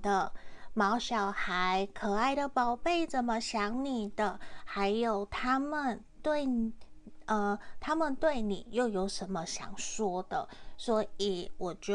的毛小孩可爱的宝贝怎么想你的？还有他们对呃他们对你又有什么想说的？所以我就